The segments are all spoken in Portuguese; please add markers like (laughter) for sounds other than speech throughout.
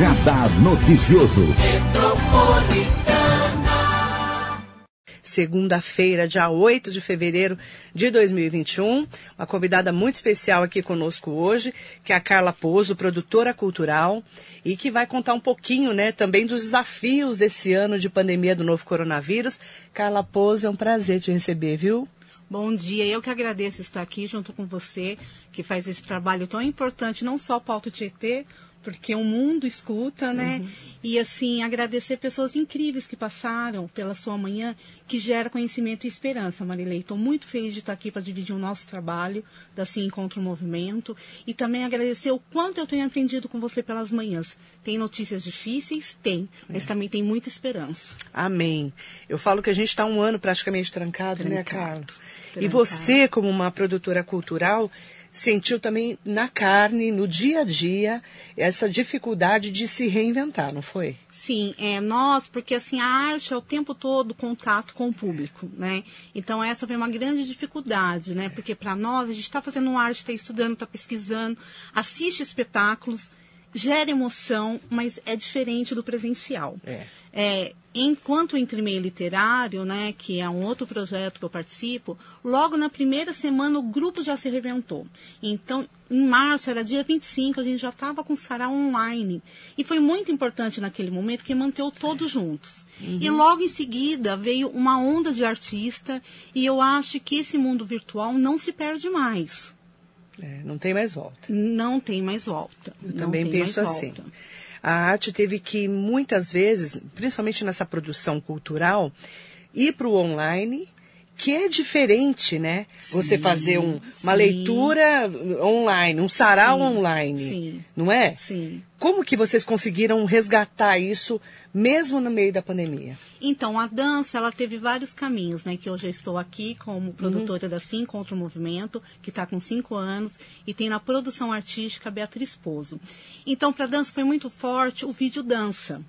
Radar Noticioso. Segunda-feira, dia 8 de fevereiro de 2021. Uma convidada muito especial aqui conosco hoje, que é a Carla Pozo, produtora cultural, e que vai contar um pouquinho, né, também dos desafios desse ano de pandemia do novo coronavírus. Carla Pozo, é um prazer te receber, viu? Bom dia, eu que agradeço estar aqui junto com você, que faz esse trabalho tão importante, não só para o Alto Tietê, porque o mundo escuta, né? Uhum. E assim, agradecer pessoas incríveis que passaram pela sua manhã, que gera conhecimento e esperança, Marilei. Estou muito feliz de estar aqui para dividir o nosso trabalho da Sim Encontro Movimento e também agradecer o quanto eu tenho aprendido com você pelas manhãs. Tem notícias difíceis? Tem, mas é. também tem muita esperança. Amém. Eu falo que a gente está um ano praticamente trancado, trancado né, Carla? E você, como uma produtora cultural, sentiu também na carne, no dia a dia, essa dificuldade de se reinventar, não foi? Sim, é nós, porque assim a arte é o tempo todo contato com o público, né? Então essa foi uma grande dificuldade, né? Porque para nós a gente está fazendo arte, está estudando, está pesquisando, assiste espetáculos, gera emoção, mas é diferente do presencial. É. É, enquanto entre meio literário, né, que é um outro projeto que eu participo, logo na primeira semana o grupo já se reventou. Então, em março, era dia 25, a gente já estava com o sarau online. E foi muito importante naquele momento que manteve todos juntos. Uhum. E logo em seguida veio uma onda de artista e eu acho que esse mundo virtual não se perde mais. É, não tem mais volta. Não tem mais volta. Eu não também penso assim. Volta. A arte teve que, muitas vezes, principalmente nessa produção cultural, ir para o online que é diferente, né? Sim, Você fazer um, uma sim. leitura online, um sarau sim, online, sim. não é? Sim. Como que vocês conseguiram resgatar isso mesmo no meio da pandemia? Então, a dança, ela teve vários caminhos, né? Que hoje eu estou aqui como produtora uhum. da Sim Contra o Movimento, que está com cinco anos, e tem na produção artística Beatriz Pozo. Então, para a dança foi muito forte o vídeo dança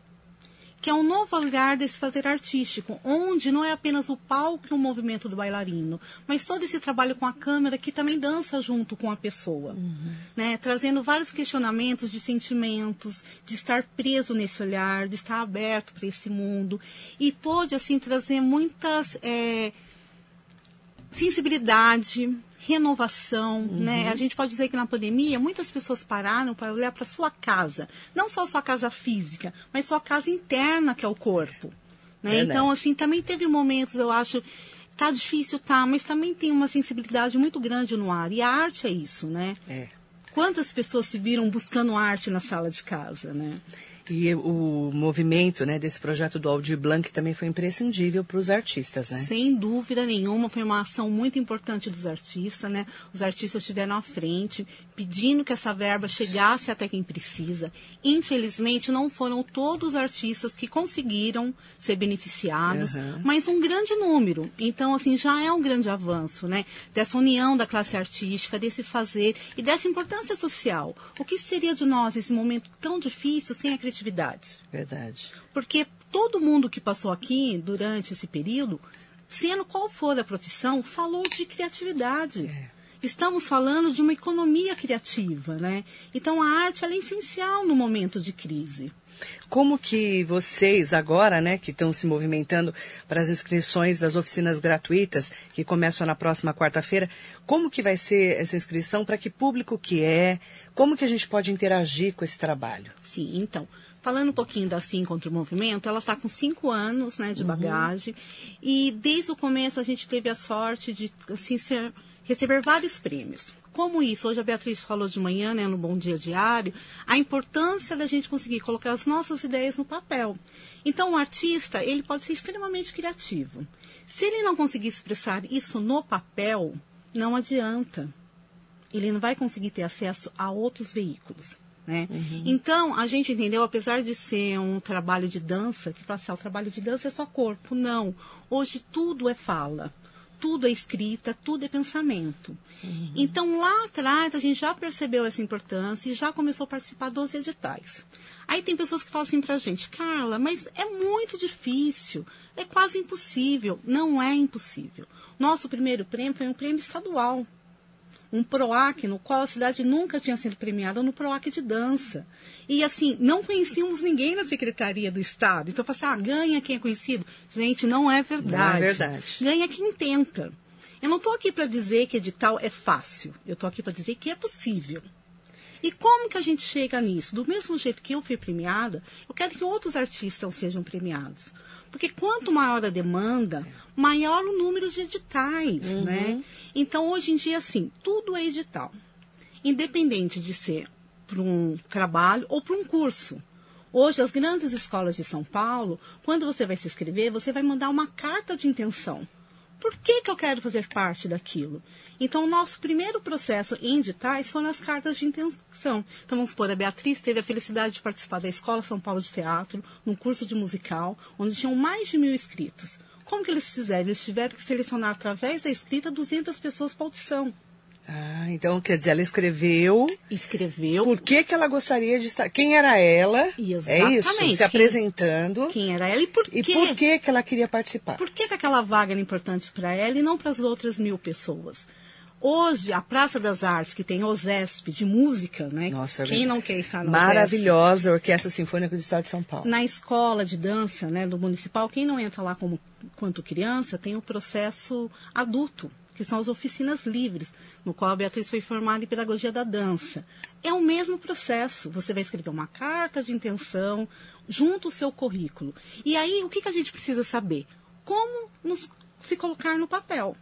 que é um novo lugar desse fazer artístico, onde não é apenas o palco e o movimento do bailarino, mas todo esse trabalho com a câmera que também dança junto com a pessoa, uhum. né? trazendo vários questionamentos de sentimentos, de estar preso nesse olhar, de estar aberto para esse mundo, e pôde assim trazer muitas é, sensibilidade, renovação, uhum. né? A gente pode dizer que na pandemia muitas pessoas pararam para olhar para sua casa, não só sua casa física, mas sua casa interna que é o corpo, né? Então assim também teve momentos, eu acho, tá difícil, tá, mas também tem uma sensibilidade muito grande no ar e a arte é isso, né? É. Quantas pessoas se viram buscando arte na sala de casa, né? E o movimento né, desse projeto do Aldir Blanc também foi imprescindível para os artistas, né? Sem dúvida nenhuma, foi uma ação muito importante dos artistas, né? Os artistas estiveram à frente, pedindo que essa verba chegasse até quem precisa. Infelizmente, não foram todos os artistas que conseguiram ser beneficiados, uhum. mas um grande número. Então, assim, já é um grande avanço, né? Dessa união da classe artística, desse fazer e dessa importância social. O que seria de nós nesse momento tão difícil sem a criatividade. Verdade. Porque todo mundo que passou aqui durante esse período, sendo qual for a profissão, falou de criatividade. É. Estamos falando de uma economia criativa, né? Então a arte é essencial no momento de crise. Como que vocês agora, né, que estão se movimentando para as inscrições das oficinas gratuitas que começam na próxima quarta-feira, como que vai ser essa inscrição? Para que público que é? Como que a gente pode interagir com esse trabalho? Sim, então. Falando um pouquinho da Sim contra o Movimento, ela está com cinco anos né, de uhum. bagagem. Uhum. E desde o começo a gente teve a sorte de assim, ser, receber vários prêmios. Como isso? Hoje a Beatriz falou de manhã, né, no Bom Dia Diário, a importância da gente conseguir colocar as nossas ideias no papel. Então, o artista, ele pode ser extremamente criativo. Se ele não conseguir expressar isso no papel, não adianta. Ele não vai conseguir ter acesso a outros veículos. Né? Uhum. Então, a gente entendeu, apesar de ser um trabalho de dança, que fala assim, ah, o trabalho de dança é só corpo. Não. Hoje tudo é fala tudo é escrita, tudo é pensamento. Uhum. Então, lá atrás, a gente já percebeu essa importância e já começou a participar dos editais. Aí tem pessoas que falam assim pra gente, Carla, mas é muito difícil, é quase impossível. Não é impossível. Nosso primeiro prêmio foi um prêmio estadual. Um PROAC no qual a cidade nunca tinha sido premiada no PROAC de dança. E assim, não conhecíamos ninguém na Secretaria do Estado. Então eu falei assim, ah, ganha quem é conhecido. Gente, não é verdade. Não é verdade. Ganha quem tenta. Eu não estou aqui para dizer que edital é fácil. Eu estou aqui para dizer que é possível. E como que a gente chega nisso? Do mesmo jeito que eu fui premiada, eu quero que outros artistas sejam premiados. Porque quanto maior a demanda, maior o número de editais, uhum. né? Então, hoje em dia, assim, tudo é edital. Independente de ser para um trabalho ou para um curso. Hoje, as grandes escolas de São Paulo, quando você vai se inscrever, você vai mandar uma carta de intenção. Por que, que eu quero fazer parte daquilo? Então, o nosso primeiro processo em editais foram as cartas de intenção. Então, vamos supor, a Beatriz teve a felicidade de participar da Escola São Paulo de Teatro, num curso de musical, onde tinham mais de mil inscritos. Como que eles fizeram? Eles tiveram que selecionar, através da escrita, 200 pessoas para audição. Ah, então quer dizer, ela escreveu. Escreveu. Por que, que ela gostaria de estar. Quem era ela? Exatamente. É isso? Se quem, apresentando. Quem era ela e por quê? E por que, que ela queria participar? Por que, que aquela vaga era importante para ela e não para as outras mil pessoas? Hoje, a Praça das Artes, que tem OSESP de música, né? Nossa, Quem não quer estar no Maravilhosa Orquestra Sinfônica do Estado de São Paulo. Na escola de dança, né, do municipal, quem não entra lá como quanto criança, tem o processo adulto que são as oficinas livres, no qual a Beatriz foi formada em pedagogia da dança. É o mesmo processo. Você vai escrever uma carta de intenção junto ao seu currículo. E aí, o que, que a gente precisa saber? Como nos, se colocar no papel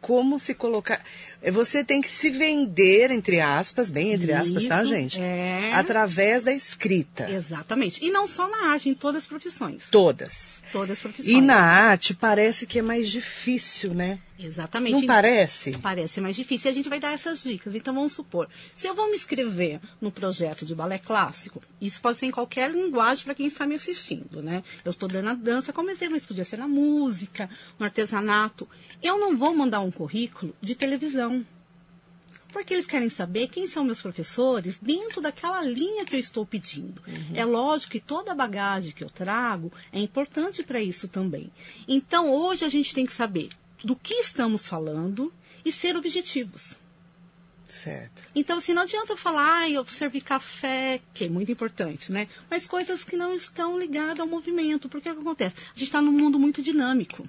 como se colocar. Você tem que se vender, entre aspas, bem entre aspas, tá, Isso, tá, gente? É. Através da escrita. Exatamente. E não só na arte, em todas as profissões. Todas. Todas as profissões. E na arte parece que é mais difícil, né? Exatamente. Não parece? Parece mais difícil. E a gente vai dar essas dicas. Então, vamos supor, se eu vou me inscrever no projeto de balé clássico, isso pode ser em qualquer linguagem para quem está me assistindo, né? Eu estou dando a dança como exemplo, mas podia ser na música, no artesanato. Eu não vou mandar um currículo de televisão. Porque eles querem saber quem são meus professores dentro daquela linha que eu estou pedindo. Uhum. É lógico que toda a bagagem que eu trago é importante para isso também. Então, hoje a gente tem que saber do que estamos falando e ser objetivos. Certo. Então, assim, não adianta falar, ah, eu servir café, que é muito importante, né? Mas coisas que não estão ligadas ao movimento. Porque o que acontece? A gente está num mundo muito dinâmico.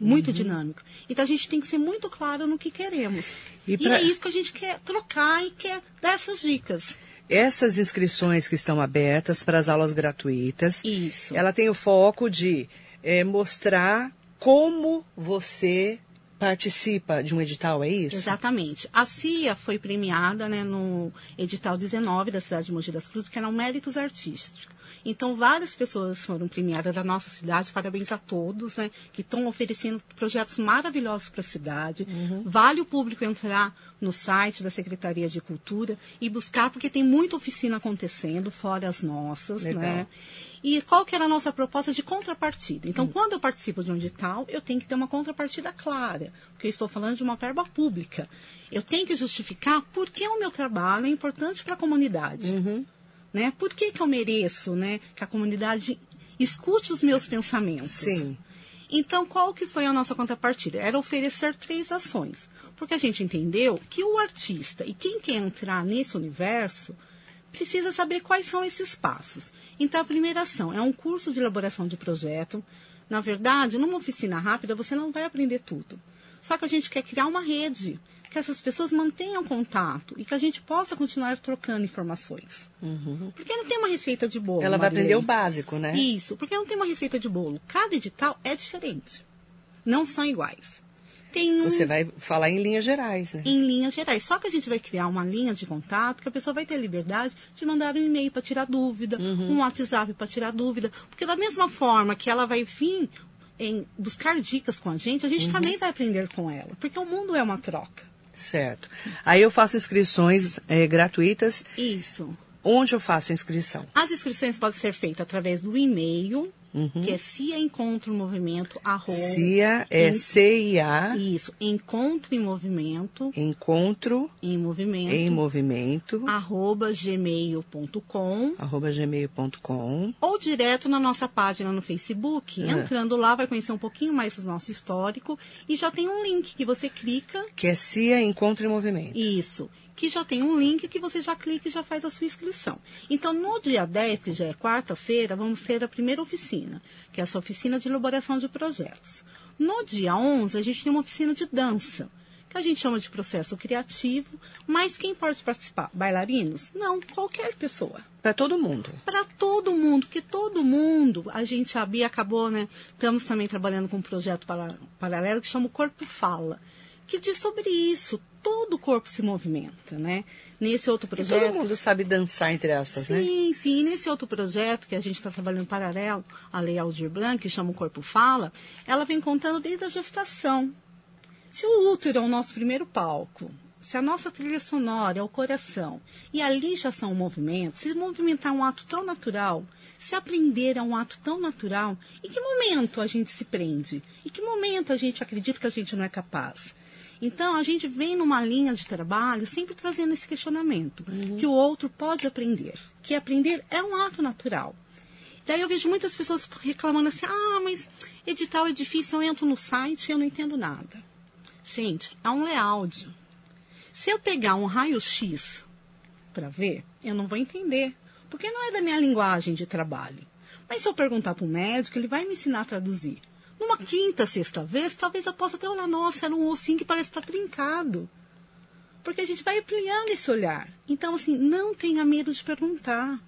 Muito uhum. dinâmico. Então a gente tem que ser muito claro no que queremos. E, pra... e é isso que a gente quer trocar e quer dar essas dicas. Essas inscrições que estão abertas para as aulas gratuitas, isso. ela tem o foco de é, mostrar como você participa de um edital, é isso? Exatamente. A CIA foi premiada né, no edital 19 da cidade de Mogi das Cruzes, que eram méritos artísticos. Então, várias pessoas foram premiadas da nossa cidade. Parabéns a todos, né? Que estão oferecendo projetos maravilhosos para a cidade. Uhum. Vale o público entrar no site da Secretaria de Cultura e buscar, porque tem muita oficina acontecendo, fora as nossas, Legal. né? E qual que era a nossa proposta de contrapartida? Então, hum. quando eu participo de um edital, eu tenho que ter uma contrapartida clara, porque eu estou falando de uma verba pública. Eu tenho que justificar por que o meu trabalho é importante para a comunidade. Uhum. Né? Por que, que eu mereço né, que a comunidade escute os meus pensamentos? Sim. Então, qual que foi a nossa contrapartida? Era oferecer três ações. Porque a gente entendeu que o artista e quem quer entrar nesse universo precisa saber quais são esses passos. Então, a primeira ação é um curso de elaboração de projeto. Na verdade, numa oficina rápida, você não vai aprender tudo. Só que a gente quer criar uma rede que essas pessoas mantenham contato e que a gente possa continuar trocando informações. Uhum. Porque não tem uma receita de bolo. Ela vai aprender o básico, né? Isso, porque não tem uma receita de bolo. Cada edital é diferente. Não são iguais. Um... Você vai falar em linhas gerais, né? Em linhas gerais. Só que a gente vai criar uma linha de contato que a pessoa vai ter liberdade de mandar um e-mail para tirar dúvida, uhum. um WhatsApp para tirar dúvida. Porque da mesma forma que ela vai vir em buscar dicas com a gente, a gente uhum. também vai aprender com ela. Porque o mundo é uma troca. Certo. Aí eu faço inscrições é, gratuitas. Isso. Onde eu faço a inscrição? As inscrições podem ser feitas através do e-mail que é CIA Encontro em Movimento, arroba... CIA é CIA, Isso, Encontro em Movimento, encontro em movimento, em movimento, arroba gmail.com arroba gmail.com. ou direto na nossa página no Facebook. É. Entrando lá, vai conhecer um pouquinho mais do nosso histórico e já tem um link que você clica. Que é CIA Encontro em Movimento. Isso. Que já tem um link que você já clica e já faz a sua inscrição. Então, no dia 10, que já é quarta-feira, vamos ter a primeira oficina, que é essa oficina de elaboração de projetos. No dia 11, a gente tem uma oficina de dança, que a gente chama de processo criativo, mas quem pode participar? Bailarinos? Não, qualquer pessoa Para todo mundo. para todo mundo, que todo mundo, a gente, a Bia acabou, né? Estamos também trabalhando com um projeto para- paralelo que chama o Corpo Fala, que diz sobre isso. Todo o corpo se movimenta, né? Nesse outro E projeto. todo mundo sabe dançar, entre aspas, né? Sim, sim. E nesse outro projeto que a gente está trabalhando paralelo, a Lei Aldir Blanc, que chama o Corpo Fala, ela vem contando desde a gestação. Se o útero é o nosso primeiro palco, se a nossa trilha sonora é o coração, e ali já são movimentos, se movimentar é um ato tão natural, se aprender é um ato tão natural, em que momento a gente se prende? Em que momento a gente acredita que a gente não é capaz? Então, a gente vem numa linha de trabalho sempre trazendo esse questionamento, que o outro pode aprender, que aprender é um ato natural. Daí eu vejo muitas pessoas reclamando assim, ah, mas edital é difícil, eu entro no site e eu não entendo nada. Gente, é um layout. Se eu pegar um raio-x para ver, eu não vou entender, porque não é da minha linguagem de trabalho. Mas se eu perguntar para o médico, ele vai me ensinar a traduzir. Numa quinta, sexta vez, talvez eu possa até olhar, nossa, era um ossinho que parece estar trincado. Porque a gente vai ampliando esse olhar. Então, assim, não tenha medo de perguntar.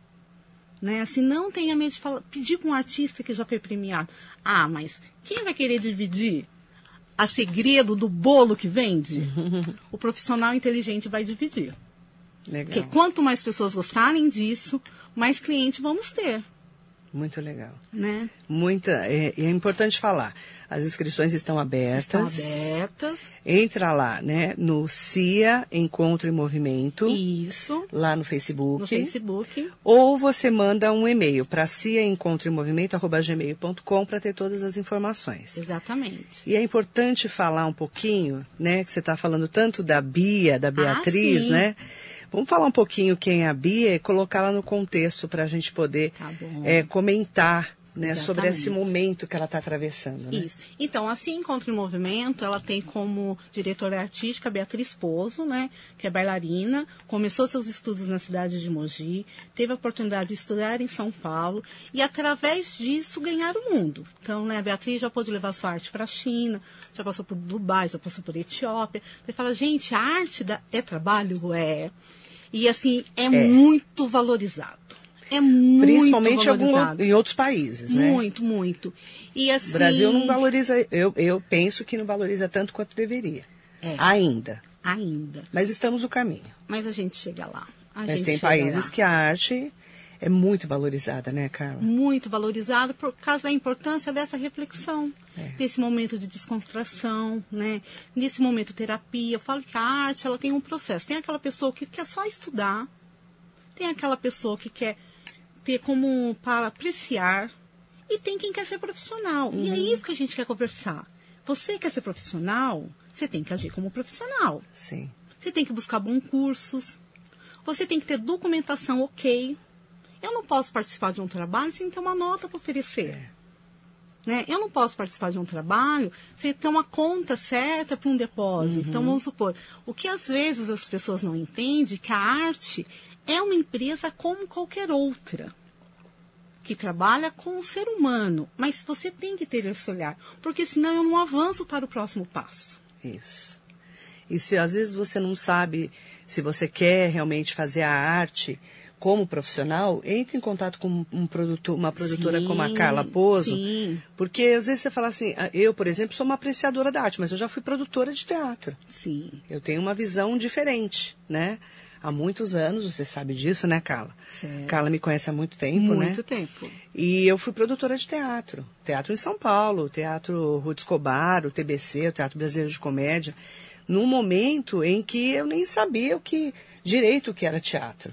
Né? Assim, não tenha medo de falar, pedir para um artista que já foi premiado. Ah, mas quem vai querer dividir a segredo do bolo que vende? (laughs) o profissional inteligente vai dividir. Legal. Porque quanto mais pessoas gostarem disso, mais cliente vamos ter. Muito legal. Né? Muita, é, é importante falar. As inscrições estão abertas. Estão abertas. Entra lá, né? No CIA Encontro em Movimento, Isso. lá no Facebook. No Facebook. Ou você manda um e-mail para ciaencontroemovimento.gmail.com para ter todas as informações. Exatamente. E é importante falar um pouquinho, né? Que você está falando tanto da Bia, da Beatriz, sim. né? Vamos falar um pouquinho quem é a Bia e colocá-la no contexto para a gente poder Tá é, comentar né, sobre esse momento que ela está atravessando. Né? Isso. Então, assim, Encontro em Movimento, ela tem como diretora artística Beatriz Pozo, né, que é bailarina, começou seus estudos na cidade de Mogi, teve a oportunidade de estudar em São Paulo e, através disso, ganhar o mundo. Então, né, a Beatriz já pôde levar sua arte para a China, já passou por Dubai, já passou por Etiópia. Ele fala, gente, a arte da- é trabalho? É. E, assim, é, muito valorizado. É muito Principalmente em, algum- valorizado. em outros países, né? Muito, muito. E assim, O Brasil não valoriza, eu, eu penso que não valoriza tanto quanto deveria. É. Ainda. ainda. Mas estamos no caminho. Mas a gente chega lá. A Mas gente tem países lá. que a arte é muito valorizada, né, Carla? muito valorizado por causa da importância dessa reflexão, É. desse momento de descontração, né? Nesse momento terapia. Eu falo que a arte ela tem um processo. Tem aquela pessoa que quer só estudar, tem aquela pessoa que quer ter como para apreciar e tem quem quer ser profissional. E Uhum. é isso que a gente quer conversar. Você quer ser profissional? Você tem que agir como profissional. Sim. Você tem que buscar bons cursos. Você tem que ter documentação ok. Eu não posso participar de um trabalho sem ter uma nota para oferecer. É. Né? Eu não posso participar de um trabalho sem ter uma conta certa para um depósito. Então, vamos supor, o que às vezes as pessoas não entendem é que a arte é uma empresa como qualquer outra que trabalha com o ser humano, mas você tem que ter esse olhar, porque senão eu não avanço para o próximo passo. Isso. E se às vezes você não sabe se você quer realmente fazer a arte como profissional, entre em contato com um produtor, uma produtora Sim, como a Carla Pozo. sim. Porque às vezes você fala assim, ah, eu, por exemplo, sou uma apreciadora da arte, mas eu já fui produtora de teatro. Sim. Eu tenho uma visão diferente, né? Há muitos anos, você sabe disso, né, Carla? Certo. Carla me conhece há muito tempo, né? Muito tempo. E eu fui produtora de teatro. Teatro em São Paulo, Teatro Ruth Escobar, o TBC, o Teatro Brasileiro de Comédia. Num momento em que eu nem sabia o que direito o que era teatro.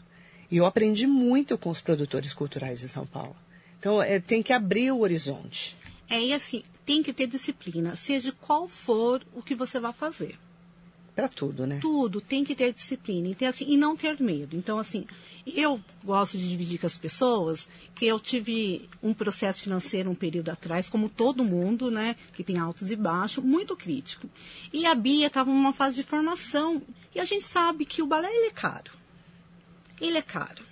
E eu aprendi muito com os produtores culturais de São Paulo. Então, é, tem que abrir o horizonte. É, e assim, tem que ter disciplina, seja qual for o que você vai fazer. Para tudo, né? Tudo tem que ter disciplina então, assim, e não ter medo. Então, assim, eu gosto de dividir com as pessoas que eu tive um processo financeiro um período atrás, como todo mundo, né? Que tem altos e baixos, muito crítico. E a Bia estava numa fase de formação. E a gente sabe que o balé ele é caro. Ele é caro.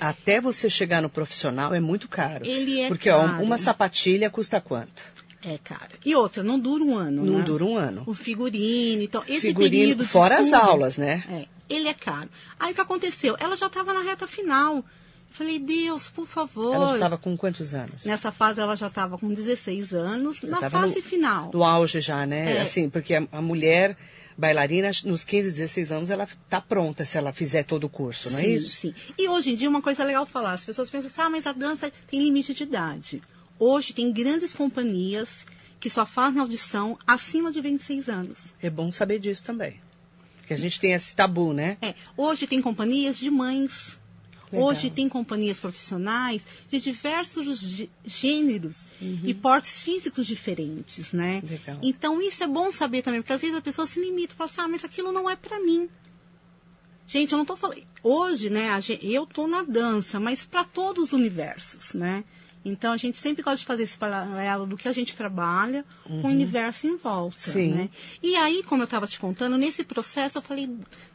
Até você chegar no profissional é muito caro. Ele é Porque caro. Ó, uma sapatilha custa quanto? É, cara. E outra, não dura um ano, Não né? dura um ano. O figurino, então, esse Figurino, período fora as estudo, aulas, né? É, ele é caro. Aí o que aconteceu? Ela já estava na reta final. Eu falei, Deus, por favor. Ela já estava com quantos anos? Nessa fase ela já estava com 16 anos, na tava fase no- final. No auge já, né? É. Assim, porque a, a mulher bailarina, nos 15, 16 anos, ela tá pronta se ela fizer todo o curso, não é sim, isso? sim. E hoje em dia, uma coisa legal falar, as pessoas pensam assim, ah, mas a dança tem limite de idade. Hoje tem grandes companhias que só fazem audição acima de 26 anos. É bom saber disso também. Porque a gente tem esse tabu, né? É, hoje tem companhias de mães. Legal. Hoje tem companhias profissionais de diversos gê- gêneros e portes físicos diferentes, né? Legal. Então isso é bom saber também, porque às vezes a pessoa se limita e fala assim, ah, mas aquilo não é pra mim. Gente, eu não tô falando. Hoje, né, eu tô na dança, mas para todos os universos, né? Então a gente sempre gosta de fazer esse paralelo do que a gente trabalha com o universo em volta, Sim. né? E aí, como eu estava te contando, nesse processo eu falei,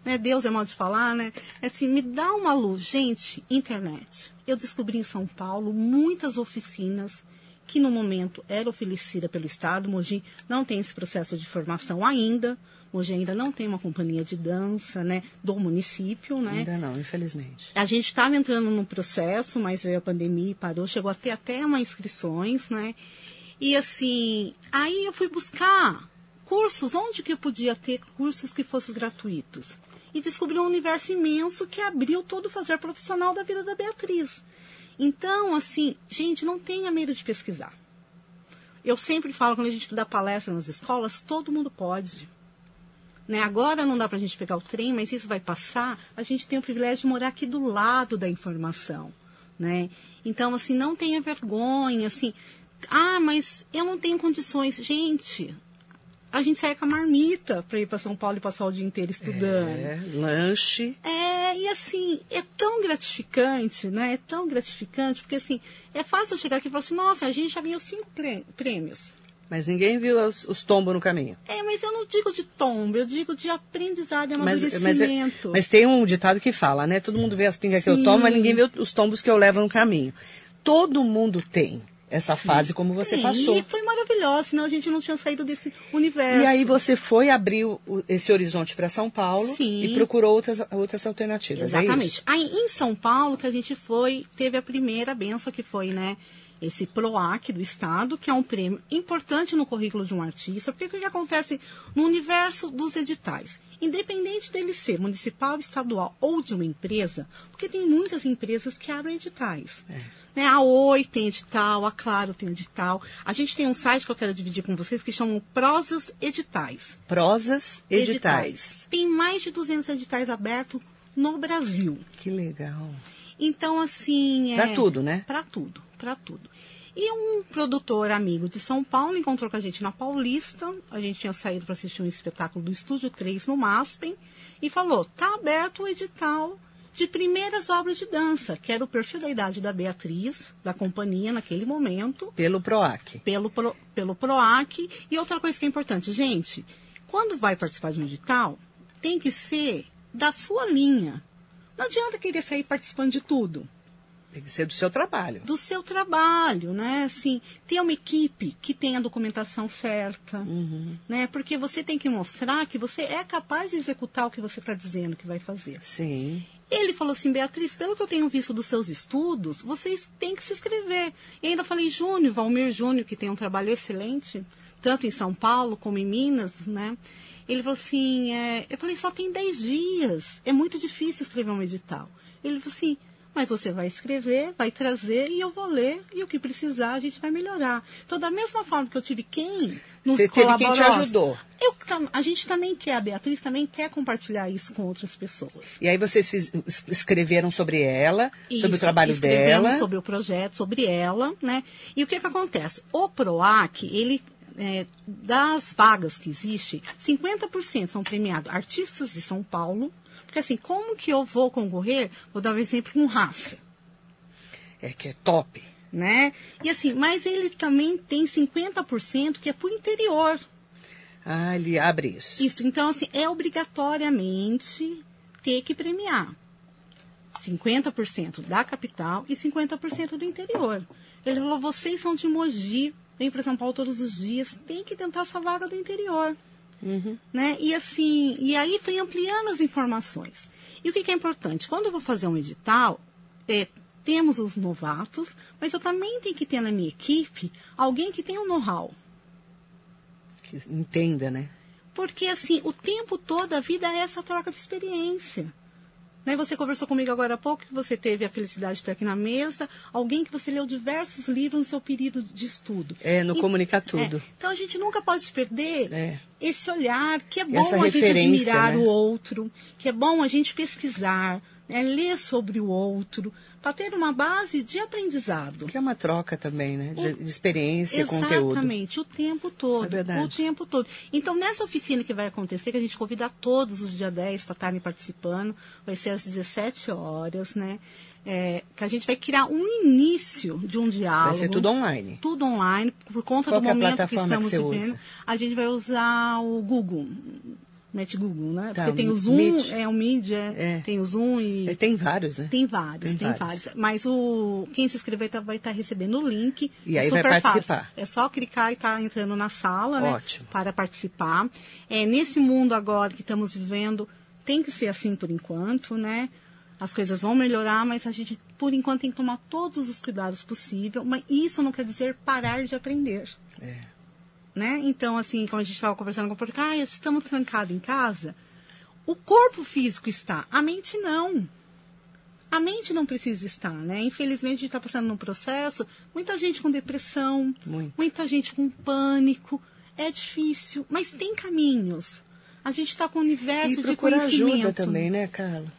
né, Deus é modo de falar, né? Assim, me dá uma luz. Gente, internet. Eu descobri em São Paulo muitas oficinas que no momento era oferecida pelo Estado. Mogi não tem esse processo de formação ainda. Mogi ainda não tem uma companhia de dança, né, do município, né? Ainda não, infelizmente. A gente estava entrando num processo, mas veio a pandemia e parou, chegou a ter até uma inscrições, né? E assim, aí eu fui buscar cursos, onde que eu podia ter cursos que fossem gratuitos? E descobri um universo imenso que abriu todo o fazer profissional da vida da Beatriz. Então, assim, gente, não tenha medo de pesquisar. Eu sempre falo, quando a gente dá palestra nas escolas, todo mundo pode. Né? Agora não dá para a gente pegar o trem, mas isso vai passar. A gente tem o privilégio de morar aqui do lado da informação, né? Então, assim, não tenha vergonha, assim. Ah, mas eu não tenho condições. Gente, a gente sai com a marmita para ir para São Paulo e passar o dia inteiro estudando. É, lanche. É, e assim, é tão gratificante, né? É tão gratificante, porque assim, é fácil chegar aqui e falar assim, nossa, a gente já ganhou cinco prê- prêmios. Mas ninguém viu os, os tombos no caminho. É, mas eu não digo de tombo, eu digo de aprendizado e Mas, mas, é- amadurecimento. mas tem um ditado que fala, né? Todo mundo vê as pingas que eu Sim. tomo, mas ninguém vê os tombos que eu levo no caminho. Todo mundo tem essa fase como você Sim, passou. E foi maravilhoso, senão a gente não tinha saído desse universo. E aí você foi abrir o- esse horizonte para São Paulo Sim. e procurou outras, outras alternativas. é Exatamente. isso? Aí em São Paulo que a gente foi, teve a primeira benção que foi, né? Esse PROAC do Estado, que é um prêmio importante no currículo de um artista, porque o que acontece no universo dos editais? Independente dele ser municipal, estadual ou de uma empresa, porque tem muitas empresas que abrem editais. Né? A Oi tem edital, a Claro tem edital. A gente tem um site que eu quero dividir com vocês que chamam Prosas Editais Prosas editais. Tem mais de 200 editais abertos no Brasil. Que legal. Então, assim. É, Pra tudo, né? Pra tudo, pra tudo. E um produtor amigo de São Paulo encontrou com a gente na Paulista. A gente tinha saído para assistir um espetáculo do Estúdio 3 no Maspen. E falou: tá aberto o edital de primeiras obras de dança, que era o perfil da idade da Beatriz, da companhia naquele momento Pelo PROAC. pelo, Pro- pelo PROAC. E outra coisa que é importante, gente, quando vai participar de um edital, tem que ser da sua linha. Não adianta querer sair participando de tudo. Tem que ser do seu trabalho. Do seu trabalho, né? Assim, ter uma equipe que tenha a documentação certa, né? Porque você tem que mostrar que você é capaz de executar o que você está dizendo que vai fazer. Sim. Ele falou assim, Beatriz, pelo que eu tenho visto dos seus estudos, vocês têm que se inscrever. E ainda falei, Júnior, Valmir Júnior, que tem um trabalho excelente, tanto em São Paulo como em Minas, né? Ele falou assim, é, eu falei, só tem 10 dias, é muito difícil escrever um edital. Ele falou assim, mas você vai escrever, vai trazer e eu vou ler e o que precisar a gente vai melhorar. Então, da mesma forma que eu tive quem nos Você teve quem te colaborou, ajudou. eu a gente também quer, a Beatriz também quer compartilhar isso com outras pessoas. E aí vocês fiz- es- escreveram sobre ela, sobre o Isso, trabalho dela. sobre o projeto, sobre ela, né? E o que que acontece? O PROAC, ele, é, das vagas que existe, 50% são premiados artistas de São Paulo, porque assim, como que eu vou concorrer? Vou dar um exemplo com raça, É que é top. né? E assim, mas ele também tem 50% que é por interior. Ah, ele abre isso. Isso, então assim, é obrigatoriamente ter que premiar. 50% da capital e 50% do interior. Ele falou, vocês são de Mogi, vêm para São Paulo todos os dias, tem que tentar essa vaga do interior. Né? E assim, e aí foi ampliando as informações. E o que, que é importante? Quando eu vou fazer um edital, é, temos os novatos, mas eu também tenho que ter na minha equipe alguém que tenha um know-how. Que entenda, né? Porque, assim, o tempo todo a vida é essa troca de experiência. Né? Você conversou comigo agora há pouco que você teve a felicidade de estar aqui na mesa, alguém que você leu diversos livros no seu período de estudo. É, no E- Comunicar Tudo. é, então a gente nunca pode perder É. esse olhar, que é bom a gente admirar né? o outro, que é bom a gente pesquisar, né? ler sobre o outro, para ter uma base de aprendizado. Que é uma troca também, né? De, de experiência, conteúdo. Exatamente, o tempo todo. É verdade. O tempo todo. Então, nessa oficina que vai acontecer, que a gente convida todos os dia 10 para estarem participando, vai ser às 17 horas, né? É, que a gente vai criar um início de um diálogo. Vai ser tudo online. Tudo online, por conta Qual do que é momento que que estamos você vivendo. usa? A gente vai usar o Google. Mete Google, né? Tá, Porque tem o Zoom, Meet. é o Media, É. tem o Zoom e. É, Tem vários, né? Tem vários, Tem tem, vários. vários. Mas o quem se inscrever tá- vai estar recebendo o link. E É aí vai super participar. Fácil. É só clicar e estar entrando na sala, né? Ótimo. Para participar. É, nesse mundo agora que estamos vivendo, tem que ser assim por enquanto, né? As coisas vão melhorar, mas a gente, por enquanto, tem que tomar todos os cuidados possíveis. Mas isso não quer dizer parar de aprender. É. Né? Então, assim, como a gente estava conversando com o português, ah, estamos trancados em casa. O corpo físico está, a mente não. A mente não precisa estar, né? Infelizmente, a gente está passando num processo, muita gente com depressão, Muito. muita gente com pânico. É difícil, mas tem caminhos. A gente está com um universo E de conhecimento. ajuda também, né, Carla?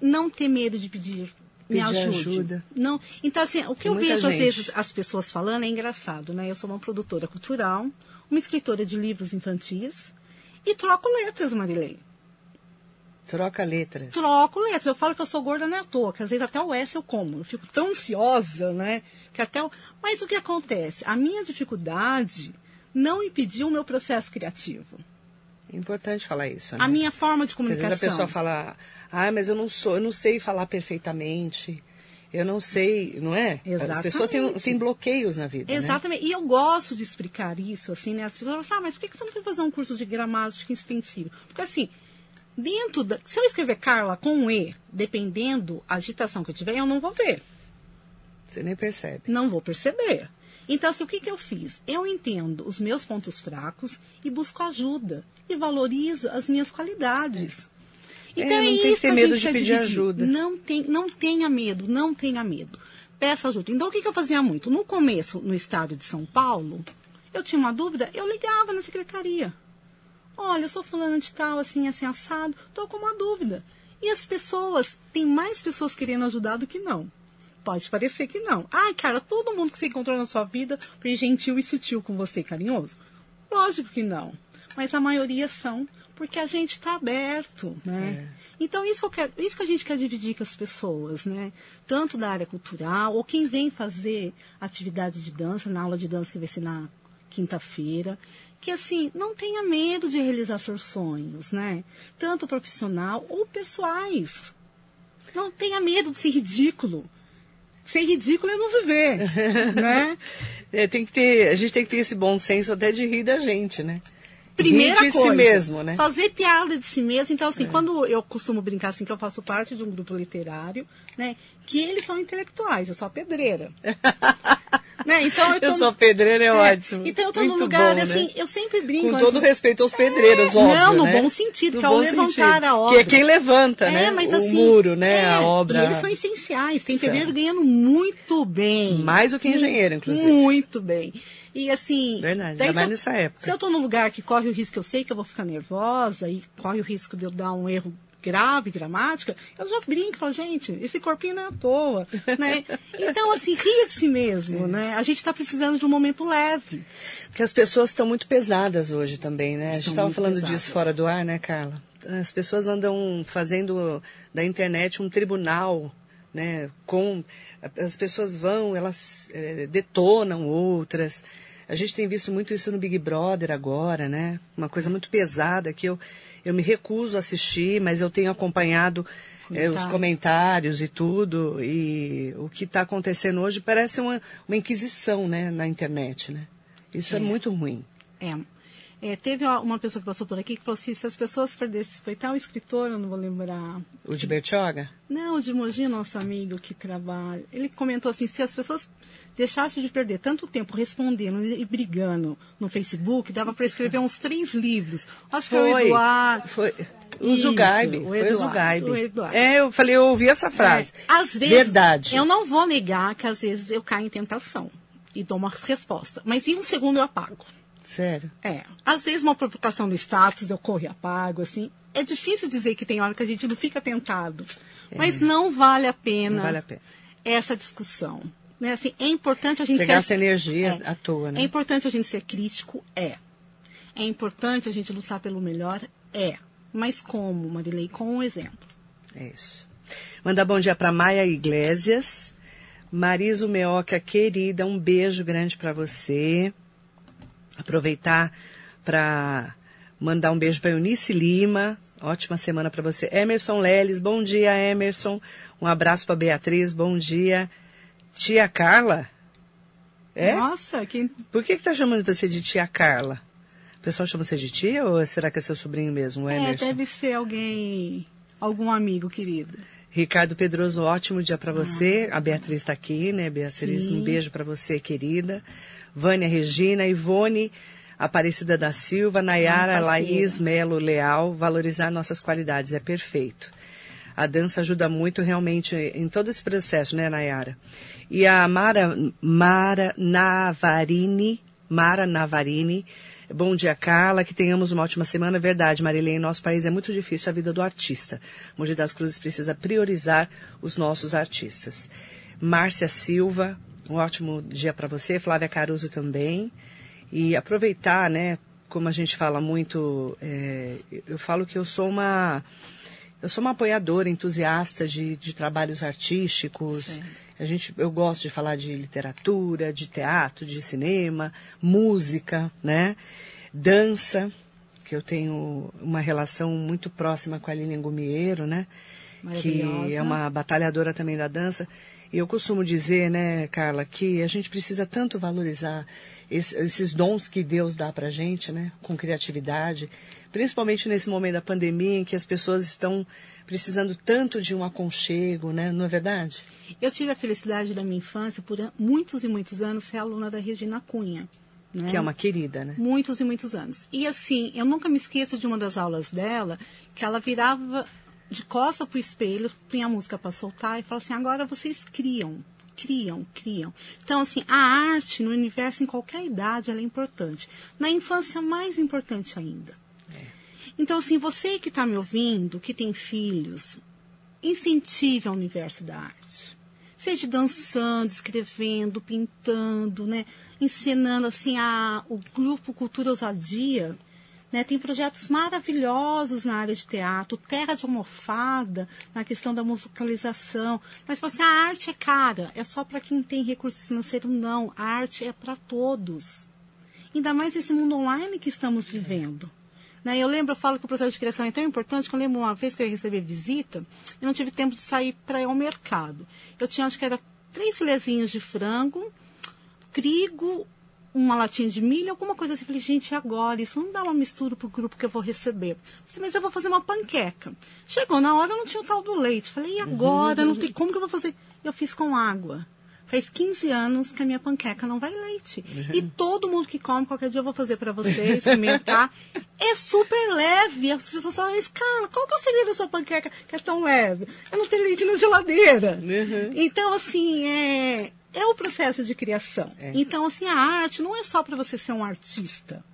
Não ter medo de pedir. Me ajude. ajuda. Não. Então, assim, o que Tem eu vejo às vezes as pessoas falando é engraçado, né? Eu sou uma produtora cultural, uma escritora de livros infantis e troco letras, Marilene. Troca letras. Troco letras. Eu falo que eu sou gorda não é à toa, que às vezes até o S eu como. Eu fico tão ansiosa, né? Que até o... Mas o que acontece? A minha dificuldade não impediu o meu processo criativo. Importante falar isso, né? A minha forma de Porque às comunicação. vezes a pessoa fala, ah, mas eu não sou, eu não sei falar perfeitamente. Eu não sei, não é? As pessoas têm, Exatamente. têm bloqueios na vida, né? Exatamente. E eu gosto de explicar isso, assim, né? As pessoas falam assim, ah, mas por que você não foi fazer um curso de gramática extensivo? Porque assim, dentro da. Se eu escrever Carla com um E, dependendo a agitação que eu tiver, eu não vou ver. Você nem percebe. Não vou perceber. Então, assim, o que, que eu fiz? Eu entendo os meus pontos fracos e busco ajuda. E valorizo as minhas qualidades. Então, É, é, não tem que isso ter a medo de pedir ajuda. Não, tem, não tenha medo, não tenha medo. Peça ajuda. Então, o que, que eu fazia muito? No começo, no estado de São Paulo, eu tinha uma dúvida, eu ligava na secretaria. Olha, eu sou fulano de tal, assim, assim, assado, estou com uma dúvida. E as pessoas, tem mais pessoas querendo ajudar do que não. Pode parecer que não. Ai, cara, todo mundo que você encontrou na sua vida foi gentil e sutil com você, carinhoso? Lógico que não. Mas a maioria são, porque a gente está aberto, né? Então, isso que, eu quero, isso que a gente quer dividir com as pessoas, né? Tanto da área cultural, ou quem vem fazer atividade de dança, na aula de dança que vai ser na quinta-feira, que assim, não tenha medo de realizar seus sonhos, né? Tanto profissional ou pessoais. Não tenha medo de ser ridículo. Ser ridículo é não viver, (laughs) né? É, tem que ter, a gente tem que ter esse bom senso até de rir da gente, né? Primeira rir de coisa, si mesmo, né? fazer piada de si mesmo. Então, assim, quando eu costumo brincar assim, que eu faço parte de um grupo literário, né? Que eles são intelectuais, eu sou a pedreira. (laughs) (laughs) Né? Então, eu, tô... eu sou pedreira, é, é, ótimo. Então eu tô Muito num lugar, bom, assim, né? eu sempre brinco. Com todo assim, respeito aos pedreiros, é, óbvio, Não, no né? bom sentido, no que é o levantar sentido. a obra. Que é quem levanta, né? Mas, assim, o muro, né? a obra. eles são essenciais. Tem pedreiro ganhando muito bem. Mais do que engenheiro, inclusive. Muito bem. E assim. Verdade, mais nessa época. Se eu tô num lugar que corre o risco, eu sei que eu vou ficar nervosa e corre o risco de eu dar um erro grave, dramática, eu já brinco, falo, gente, esse corpinho não é à toa, né? Então, assim, ria de si mesmo, né? A gente está precisando de um momento leve. Porque as pessoas estão muito pesadas hoje também, né? Estão a gente estava falando pesadas. disso fora do ar, né, Carla? As pessoas andam fazendo da internet um tribunal, né? Com as pessoas vão, elas é, detonam outras. A gente tem visto muito isso no Big Brother agora, né? Uma coisa muito pesada que eu eu me recuso a assistir, mas eu tenho acompanhado é, os comentários e tudo. E o que está acontecendo hoje parece uma, uma inquisição né, na internet. Né? Isso é, é muito ruim. É. É, teve uma pessoa que passou por aqui que falou assim, se as pessoas perdessem, foi tal escritor, eu não vou lembrar. O de Bertioga? Não, o de Mogi, nosso amigo que trabalha. Ele comentou assim, se as pessoas deixassem de perder tanto tempo respondendo e brigando no Facebook, dava para escrever uns três livros. Acho que foi, é o Eduardo. Foi. O Zugaib, o foi o Zugaib. É, eu falei, eu ouvi essa frase. É, às vezes, Verdade. Eu não vou negar que às vezes eu caio em tentação e dou uma resposta. Mas em um segundo eu apago. Sério? É. Às vezes uma provocação do status, eu corro e apago, assim. É difícil dizer que tem hora que a gente não fica tentado. É. Mas não vale a pena, não vale a pena. essa discussão. Né? Assim, é importante a gente Você ser... gasta energia é. à toa, né? É importante a gente ser crítico? É. É importante a gente lutar pelo melhor? É. Mas como, Marilei? Com um exemplo. É isso. Mandar bom dia para Maia Iglesias. Mariso Meoca, querida, um beijo grande para você aproveitar para mandar um beijo para Eunice Lima. Ótima semana para você. Emerson Leles, bom dia, Emerson. Um abraço para Beatriz, bom dia. Tia Carla? É? Nossa, quem... Por que que tá chamando você de tia Carla? O pessoal chama você de tia ou será que é seu sobrinho mesmo, é, Emerson? É, deve ser alguém, algum amigo querido. Ricardo Pedroso, ótimo dia para você. Ah. A Beatriz está aqui, né, Beatriz? Sim. Um beijo para você, querida. Vânia Regina, Ivone Aparecida da Silva, Nayara Laís Melo Leal, valorizar nossas qualidades, é perfeito. A dança ajuda muito realmente em todo esse processo, né, Nayara? E a Mara, Mara Navarini, Mara Navarini, Bom dia, Carla. Que tenhamos uma ótima semana. Verdade, Marilene. Em nosso país é muito difícil a vida do artista. Mogi das Cruzes precisa priorizar os nossos artistas. Márcia Silva, um ótimo dia para você, Flávia Caruso também. E aproveitar, né, como a gente fala muito, é, eu falo que eu sou uma. Eu sou uma apoiadora, entusiasta de, de trabalhos artísticos. Sim. A gente, eu gosto de falar de literatura, de teatro, de cinema, música, né? Dança, que eu tenho uma relação muito próxima com a Lilian Gumieiro, né? Que é uma batalhadora também da dança. E eu costumo dizer, né, Carla, que a gente precisa tanto valorizar esses dons que Deus dá para gente, né, com criatividade, principalmente nesse momento da pandemia em que as pessoas estão precisando tanto de um aconchego, né, não é verdade? Eu tive a felicidade da minha infância, por muitos e muitos anos, ser aluna da Regina Cunha. Né? Que é uma querida, né? Muitos e muitos anos. E assim, eu nunca me esqueço de uma das aulas dela, que ela virava de costa para o espelho, punha a música para soltar e falava assim: agora vocês criam, criam, criam. Então, assim, a arte no universo, em qualquer idade, ela é importante. Na infância, mais importante ainda. É. Então, assim, você que está me ouvindo, que tem filhos, incentive ao universo da arte. Seja dançando, escrevendo, pintando, né? Ensinando, assim, a, o grupo Cultura Ousadia né? Tem projetos maravilhosos na área de teatro, terra de almofada, na questão da musicalização. Mas você, a arte é cara, é só para quem tem recurso financeiro? Não, a arte é para todos. Ainda mais esse mundo online que estamos vivendo. Né? Eu lembro, eu falo que o processo de criação é tão importante que eu lembro uma vez que eu recebi visita, eu não tive tempo de sair para ir ao mercado. Eu tinha, acho que era três filezinhos de frango, trigo, uma latinha de milho, alguma coisa assim. Eu falei, gente, agora? Isso não dá uma mistura pro grupo que eu vou receber. Eu falei, mas eu vou fazer uma panqueca. Chegou na hora, não tinha o tal do leite. Eu falei, e agora? Não tem como que eu vou fazer? Eu fiz com água. Faz 15 anos que a minha panqueca não vai leite. E todo mundo que come, qualquer dia eu vou fazer para vocês, experimentar. (laughs) é super leve. As pessoas falam, mas cara, qual que é o segredo da sua panqueca que é tão leve? Eu não tenho leite na geladeira. Uhum. Então, assim, é, é o processo de criação. É. Então, assim, a arte não é só para você ser um artista.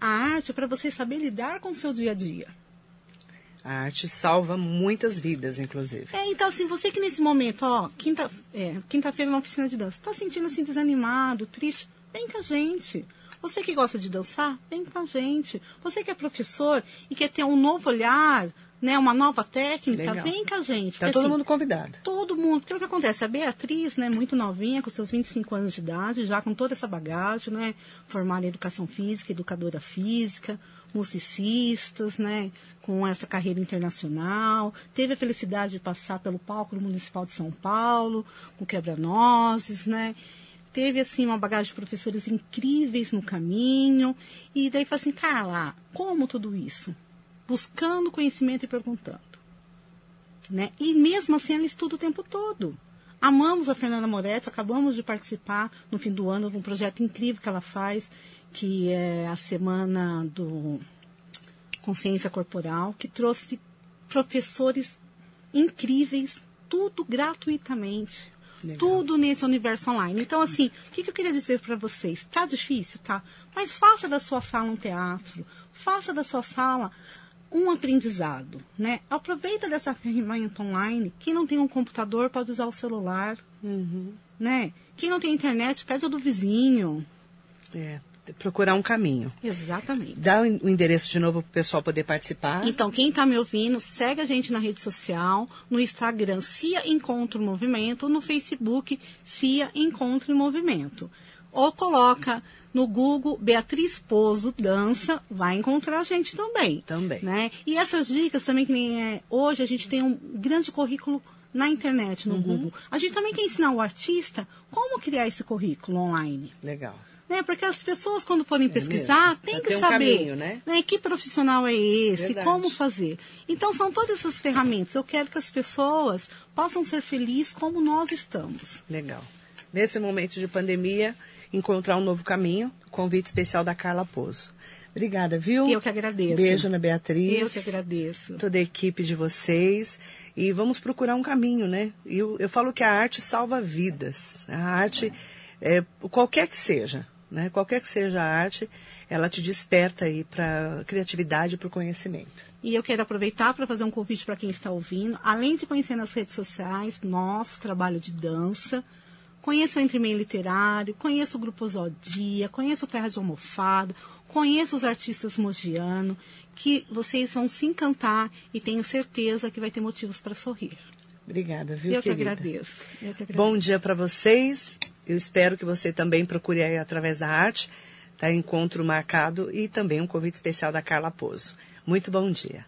A arte é para você saber lidar com o seu dia a dia. A arte salva muitas vidas, inclusive. É, então assim, você que nesse momento, ó, quinta, é, quinta-feira na oficina de dança, tá sentindo assim desanimado, triste, vem com a gente. Você que gosta de dançar, vem com a gente. Você que é professor e quer ter um novo olhar, né, uma nova técnica, Legal. vem com a gente. Tá Porque, todo assim, mundo convidado. Todo mundo. Porque o que acontece? A Beatriz, né, muito novinha, com seus 25 anos de idade, já com toda essa bagagem, né? Formada em educação física, educadora física, musicistas, né? Com essa carreira internacional. Teve a felicidade de passar pelo palco do Municipal de São Paulo, com quebra-nozes, né? Teve, assim, uma bagagem de professores incríveis no caminho. E daí falou assim, Carla, como tudo isso? Buscando conhecimento e perguntando né? E mesmo assim ela estuda o tempo todo. Amamos a Fernanda Moretti, acabamos de participar no fim do ano de um projeto incrível que ela faz, que é a semana do consciência corporal, que trouxe professores incríveis, tudo gratuitamente. Legal. Tudo nesse universo online. Então, assim, o que, que eu queria dizer para vocês? Tá difícil, tá? Mas faça da sua sala um teatro. Faça da sua sala um aprendizado, né? Aproveita dessa ferramenta online. Quem não tem um computador pode usar o celular, né? Quem não tem internet pede o do vizinho. É, procurar um caminho. Exatamente. Dá o en- o endereço de novo para o pessoal poder participar. Então, quem está me ouvindo, segue a gente na rede social, no Instagram Cia Encontro Movimento, no Facebook Cia Encontro Movimento. Ou coloca no Google Beatriz Pozo Dança, vai encontrar a gente também. Também. Né? E essas dicas também, que nem é, hoje a gente tem um grande currículo na internet, Uhum. no Google. A gente também quer ensinar o artista como criar esse currículo online. Legal. Né? Porque as pessoas, quando forem pesquisar, mesmo. tem Pra que ter um saber caminho, né? que profissional é esse, Verdade. como fazer. Então, são todas essas ferramentas. Eu quero que as pessoas possam ser felizes como nós estamos. Legal. Nesse momento de pandemia, encontrar um novo caminho. Convite especial da Carla Pozo. Obrigada, viu? Eu que agradeço. Beijo na Beatriz. Eu que agradeço. Toda a equipe de vocês. E vamos procurar um caminho, né? Eu, eu falo que a arte salva vidas. A arte, é, qualquer que seja, né? Qualquer que seja a arte, ela te desperta aí para criatividade e para o conhecimento. E eu quero aproveitar para fazer um convite para quem está ouvindo. Além de conhecer nas redes sociais, nosso trabalho de dança, conheça o Entre Meio Literário, conheça o Grupo Zodia, conheça o Terra de Almofada, conheça os artistas mogiano, que vocês vão se encantar e tenho certeza que vai ter motivos para sorrir. Obrigada, viu, eu que querida? agradeço. Eu que agradeço. Bom dia para vocês. Eu espero que você também procure aí através da arte. Tá encontro marcado e também um convite especial da Carla Pozo. Muito bom dia.